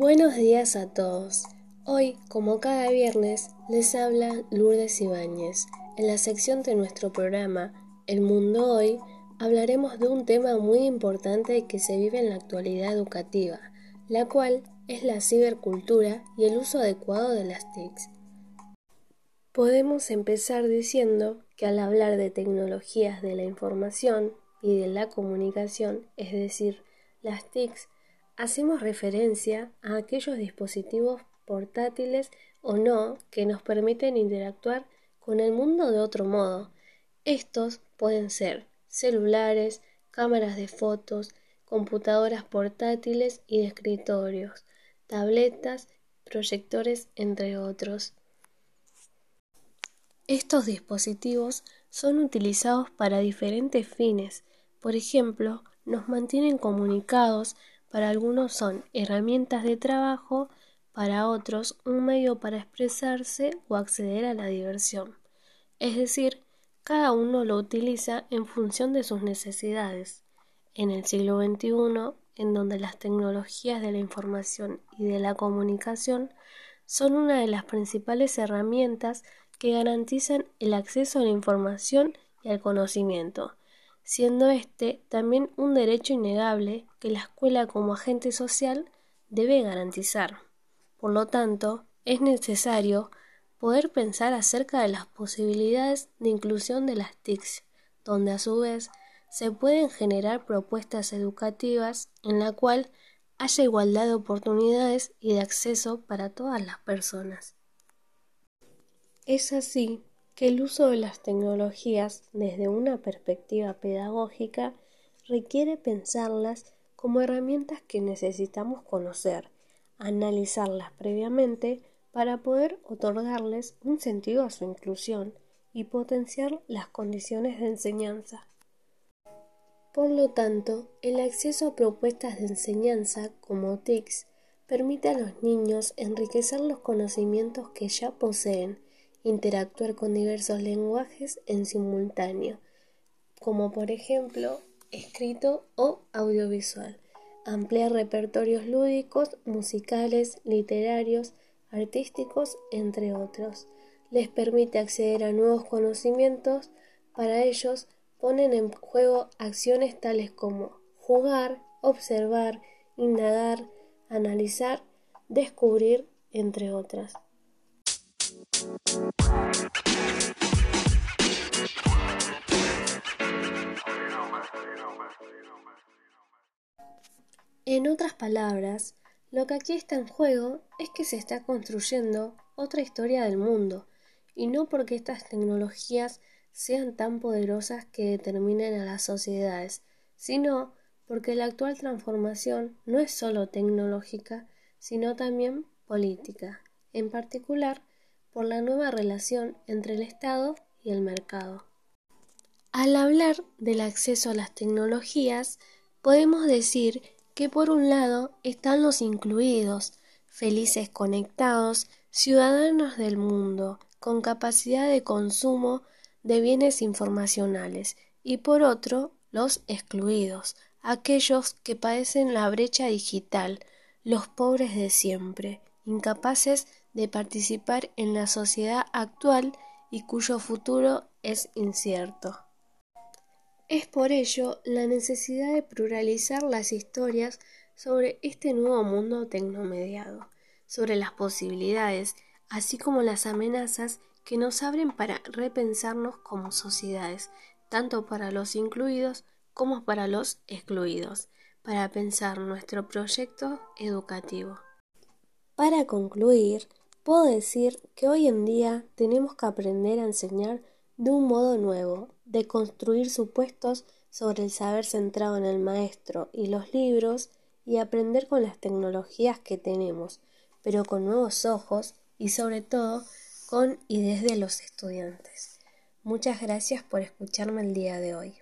Buenos días a todos. Hoy, como cada viernes, les habla Lourdes Ibáñez. En la sección de nuestro programa El Mundo Hoy, hablaremos de un tema muy importante que se vive en la actualidad educativa, la cual es la cibercultura y el uso adecuado de las TICs. Podemos empezar diciendo que al hablar de tecnologías de la información y de la comunicación, es decir, las TICs, hacemos referencia a aquellos dispositivos portátiles o no que nos permiten interactuar con el mundo de otro modo. Estos pueden ser celulares, cámaras de fotos, computadoras portátiles y escritorios, tabletas, proyectores, entre otros. Estos dispositivos son utilizados para diferentes fines. Por ejemplo, nos mantienen comunicados, para algunos son herramientas de trabajo, para otros un medio para expresarse o acceder a la diversión. Es decir, cada uno lo utiliza en función de sus necesidades. En el siglo XXI, en donde las tecnologías de la información y de la comunicación son una de las principales herramientas que garantizan el acceso a la información y al conocimiento, siendo este también un derecho innegable que la escuela como agente social debe garantizar. Por lo tanto, es necesario poder pensar acerca de las posibilidades de inclusión de las TICs, donde a su vez se pueden generar propuestas educativas en la cual haya igualdad de oportunidades y de acceso para todas las personas. Es así que el uso de las tecnologías desde una perspectiva pedagógica requiere pensarlas como herramientas que necesitamos conocer, analizarlas previamente para poder otorgarles un sentido a su inclusión y potenciar las condiciones de enseñanza. Por lo tanto, el acceso a propuestas de enseñanza como TICs permite a los niños enriquecer los conocimientos que ya poseen interactuar con diversos lenguajes en simultáneo, como por ejemplo escrito o audiovisual, ampliar repertorios lúdicos, musicales, literarios, artísticos, entre otros. Les permite acceder a nuevos conocimientos, para ellos ponen en juego acciones tales como jugar, observar, indagar, analizar, descubrir, entre otras. En otras palabras, lo que aquí está en juego es que se está construyendo otra historia del mundo, y no porque estas tecnologías sean tan poderosas que determinen a las sociedades, sino porque la actual transformación no es solo tecnológica, sino también política, en particular por la nueva relación entre el Estado y el mercado. Al hablar del acceso a las tecnologías, podemos decir que por un lado están los incluidos, felices conectados, ciudadanos del mundo, con capacidad de consumo de bienes informacionales, y por otro los excluidos, aquellos que padecen la brecha digital, los pobres de siempre, incapaces de participar en la sociedad actual y cuyo futuro es incierto. Es por ello la necesidad de pluralizar las historias sobre este nuevo mundo tecnomediado, sobre las posibilidades, así como las amenazas que nos abren para repensarnos como sociedades, tanto para los incluidos como para los excluidos, para pensar nuestro proyecto educativo. Para concluir, Puedo decir que hoy en día tenemos que aprender a enseñar de un modo nuevo, de construir supuestos sobre el saber centrado en el maestro y los libros y aprender con las tecnologías que tenemos, pero con nuevos ojos y sobre todo con y desde los estudiantes. Muchas gracias por escucharme el día de hoy.